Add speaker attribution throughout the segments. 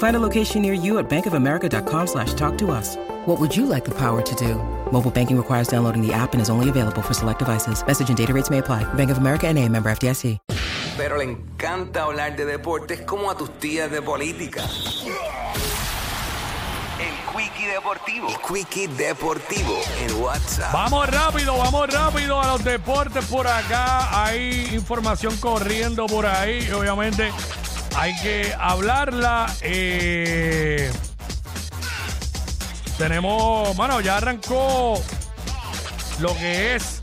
Speaker 1: Find a location near you at bankofamerica.com slash talk to us. What would you like the power to do? Mobile banking requires downloading the app and is only available for select devices. Message and data rates may apply. Bank of America and a member FDIC.
Speaker 2: Pero le encanta hablar de deportes como a tus tías de política. El Quickie Deportivo. El Quickie Deportivo en WhatsApp.
Speaker 3: Vamos rápido, vamos rápido a los deportes por acá. Hay información corriendo por ahí. Obviamente hay que hablarla. Eh, tenemos, bueno, ya arrancó lo que es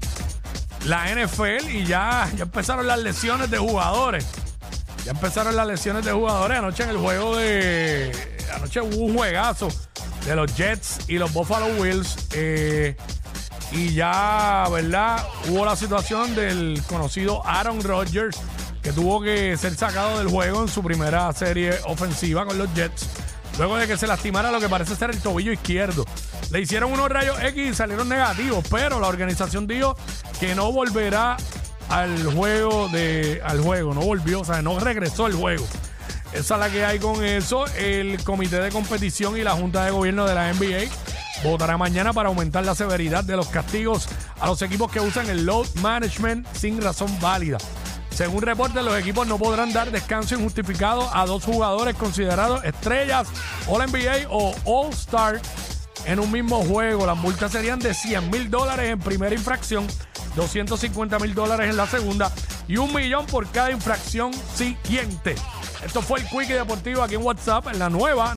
Speaker 3: la NFL y ya, ya empezaron las lesiones de jugadores. Ya empezaron las lesiones de jugadores. Anoche en el juego de. Anoche hubo un juegazo de los Jets y los Buffalo Bills. eh, y ya, ¿verdad? Hubo la situación del conocido Aaron Rodgers, que tuvo que ser sacado del juego en su primera serie ofensiva con los Jets. Luego de que se lastimara lo que parece ser el tobillo izquierdo. Le hicieron unos rayos X y salieron negativos, pero la organización dijo que no volverá al juego de al juego, no volvió, o sea, no regresó al juego. Esa es la que hay con eso. El comité de competición y la junta de gobierno de la NBA votará mañana para aumentar la severidad de los castigos a los equipos que usan el load management sin razón válida. Según reportes, los equipos no podrán dar descanso injustificado a dos jugadores considerados estrellas All NBA o All Star en un mismo juego. Las multas serían de 100 mil dólares en primera infracción, 250 mil dólares en la segunda y un millón por cada infracción siguiente. Esto fue el Quickie Deportivo aquí en WhatsApp, en la nueva